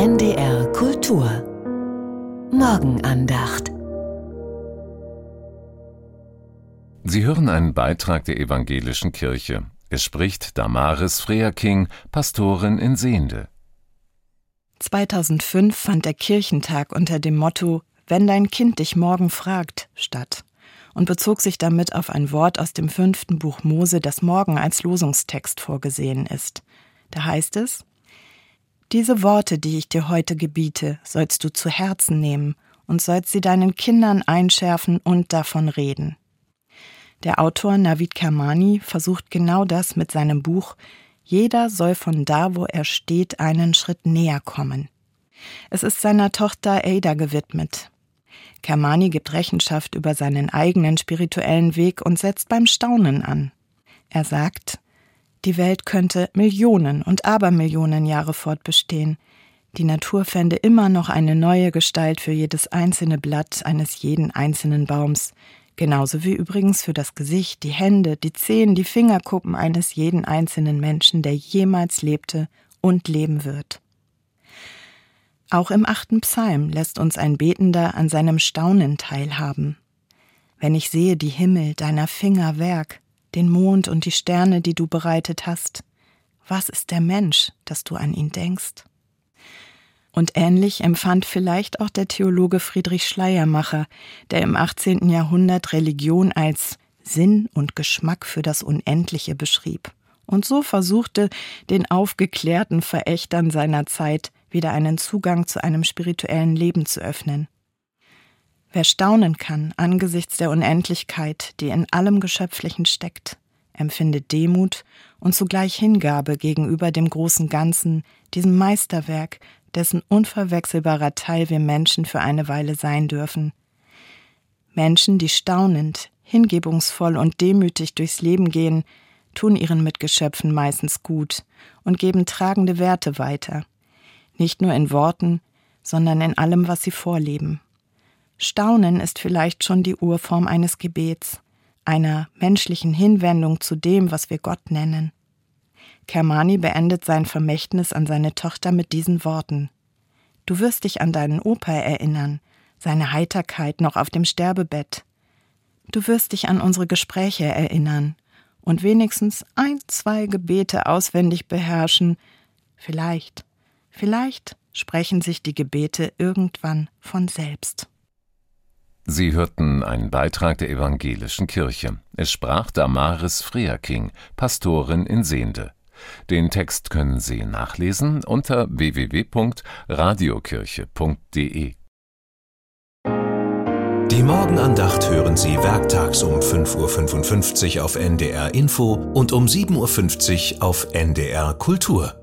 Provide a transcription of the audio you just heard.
NDR Kultur Morgenandacht Sie hören einen Beitrag der evangelischen Kirche. Es spricht Damaris Freaking, Pastorin in Sehende. 2005 fand der Kirchentag unter dem Motto Wenn dein Kind dich morgen fragt statt und bezog sich damit auf ein Wort aus dem fünften Buch Mose, das morgen als Losungstext vorgesehen ist. Da heißt es Diese Worte, die ich dir heute gebiete, sollst du zu Herzen nehmen und sollst sie deinen Kindern einschärfen und davon reden. Der Autor Navid Kermani versucht genau das mit seinem Buch Jeder soll von da, wo er steht, einen Schritt näher kommen. Es ist seiner Tochter Ada gewidmet. Kermani gibt Rechenschaft über seinen eigenen spirituellen Weg und setzt beim Staunen an. Er sagt, die Welt könnte Millionen und Abermillionen Jahre fortbestehen. Die Natur fände immer noch eine neue Gestalt für jedes einzelne Blatt eines jeden einzelnen Baums, genauso wie übrigens für das Gesicht, die Hände, die Zehen, die Fingerkuppen eines jeden einzelnen Menschen, der jemals lebte und leben wird. Auch im achten Psalm lässt uns ein Betender an seinem Staunen teilhaben. Wenn ich sehe die Himmel, deiner Finger Werk, den Mond und die Sterne, die du bereitet hast, was ist der Mensch, dass du an ihn denkst? Und ähnlich empfand vielleicht auch der Theologe Friedrich Schleiermacher, der im 18. Jahrhundert Religion als Sinn und Geschmack für das Unendliche beschrieb und so versuchte, den aufgeklärten Verächtern seiner Zeit wieder einen Zugang zu einem spirituellen Leben zu öffnen. Wer staunen kann angesichts der Unendlichkeit, die in allem Geschöpflichen steckt, empfindet Demut und zugleich Hingabe gegenüber dem großen Ganzen, diesem Meisterwerk, dessen unverwechselbarer Teil wir Menschen für eine Weile sein dürfen. Menschen, die staunend, hingebungsvoll und demütig durchs Leben gehen, tun ihren Mitgeschöpfen meistens gut und geben tragende Werte weiter nicht nur in Worten, sondern in allem, was sie vorleben. Staunen ist vielleicht schon die Urform eines Gebets, einer menschlichen Hinwendung zu dem, was wir Gott nennen. Kermani beendet sein Vermächtnis an seine Tochter mit diesen Worten. Du wirst dich an deinen Opa erinnern, seine Heiterkeit noch auf dem Sterbebett. Du wirst dich an unsere Gespräche erinnern und wenigstens ein, zwei Gebete auswendig beherrschen, vielleicht. Vielleicht sprechen sich die Gebete irgendwann von selbst. Sie hörten einen Beitrag der evangelischen Kirche. Es sprach Damaris Freaking, Pastorin in Sehende. Den Text können Sie nachlesen unter www.radiokirche.de. Die Morgenandacht hören Sie werktags um 5.55 Uhr auf NDR Info und um 7.50 Uhr auf NDR Kultur.